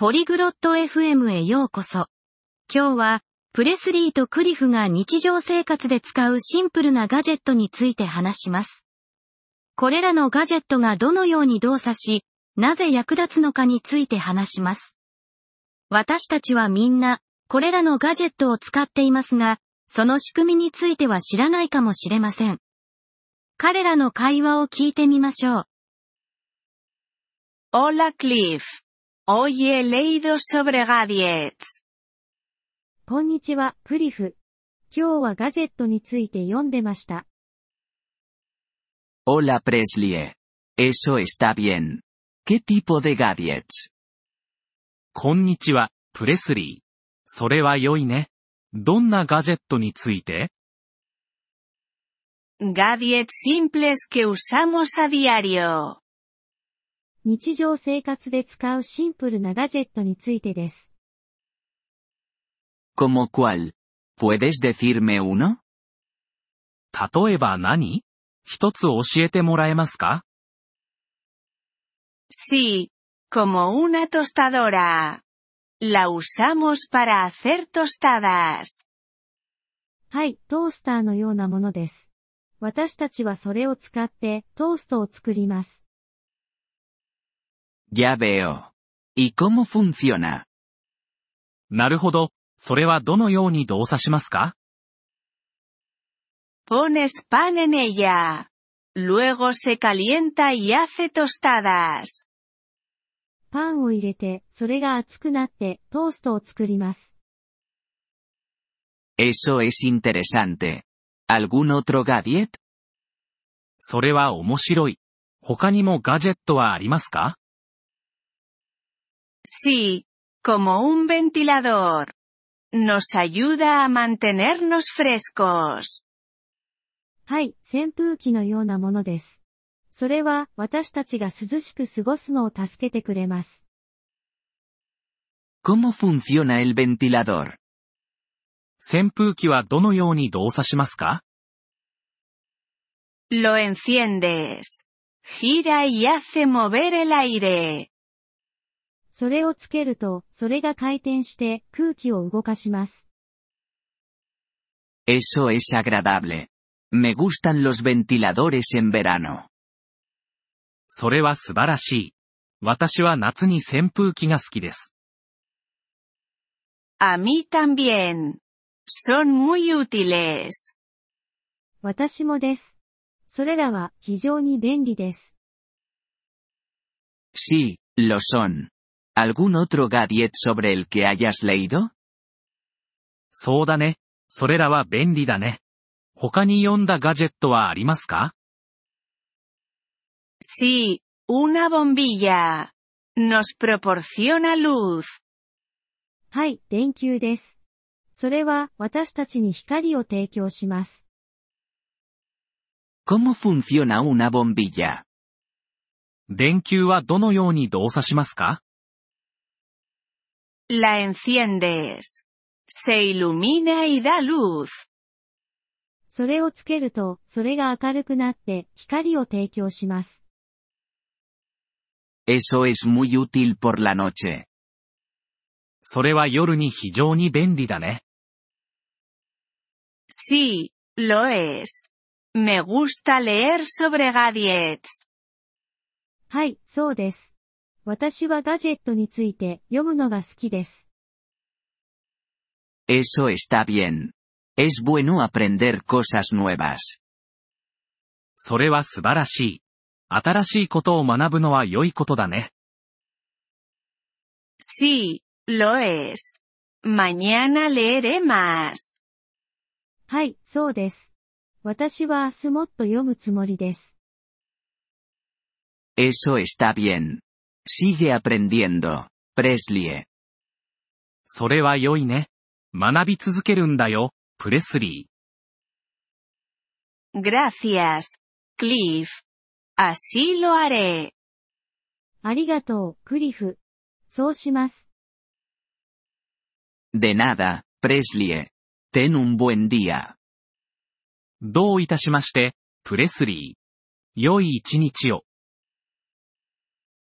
ポリグロット FM へようこそ。今日は、プレスリーとクリフが日常生活で使うシンプルなガジェットについて話します。これらのガジェットがどのように動作し、なぜ役立つのかについて話します。私たちはみんな、これらのガジェットを使っていますが、その仕組みについては知らないかもしれません。彼らの会話を聞いてみましょう。Hola Cliff. Hoy he leído sobre gadgets. こんにちは、クリフ。今日はガジェットについて読んでました。Hola Presley. Eso está bien. ¿Qué tipo de gadgets? こんにちは、プレスリー。それは良いね。どんなガジェットについて Gadgets simples que usamos a diario. 日常生活で使うシンプルなガジェットについてです。¿Como cuál? ¿Puedes decirme uno? 例えば何？一つ教えてもらえますか？Sí, como una tostadora. La usamos para hacer tostadas. はい、トースターのようなものです。私たちはそれを使ってトーストを作ります。Ya veo. ¿Y cómo funciona? なるほど。それはどのように動作しますか Pones pan en ella. Luego se calienta y hace tostadas. パンを入れて、それが熱くなってトーストを作ります。Eso es interesante. ¿Algún otro gadget? それは面白い。他にもガジェットはありますか Sí, como un ventilador. Nos ayuda a mantenernos frescos. はい、扇風機のようなものです。それは私たちが涼しく過ごすのを助けてくれます。¿Cómo funciona el ventilador? 扇風機はどのように動作しますか Lo enciendes. Gira y hace mover el aire. それをつけると、それが回転して空気を動かします。Eso es agradable. Me gustan los ventiladores en verano. それは素晴らしい。私は夏に扇風機が好きです。A mí también. Son muy útiles. 私もです。それらは非常に便利です。Sí, lo son. ¿Algún otro gadget sobre el que hayas leído? そうだね。それらは便利だね。他に読んだガジェットはありますか Sí, una bombilla. Nos proporciona luz. はい、電球です。それは私たちに光を提供します。¿Cómo funciona una bombilla? 電球はどのように動作しますか La enciendes. Se ilumina y da luz. それをつけると、それが明るくなって光を提供します。Eso es muy útil por la noche. それは夜に非常に便利だね。Sí, lo es. Me gusta leer sobre gadgets. はい、そうです。私はガジェットについて読むのが好きです。Eso está bien. Es bueno aprender cosas nuevas. それは素晴らしい。新しいことを学ぶのは良いことだね。Sí, lo es. Mañana leeré más. はい、そうです。私は明日もっと読むつもりです。Eso está bien. Sigue aprendiendo, Presley. それは良いね。学び続けるんだよ、プレスリー。Gracias, Cliff. Así lo haré. ありがとう、クリフ。そうします。De nada, Presley. Ten un buen día. どういたしまして、プレスリー。良い一日を。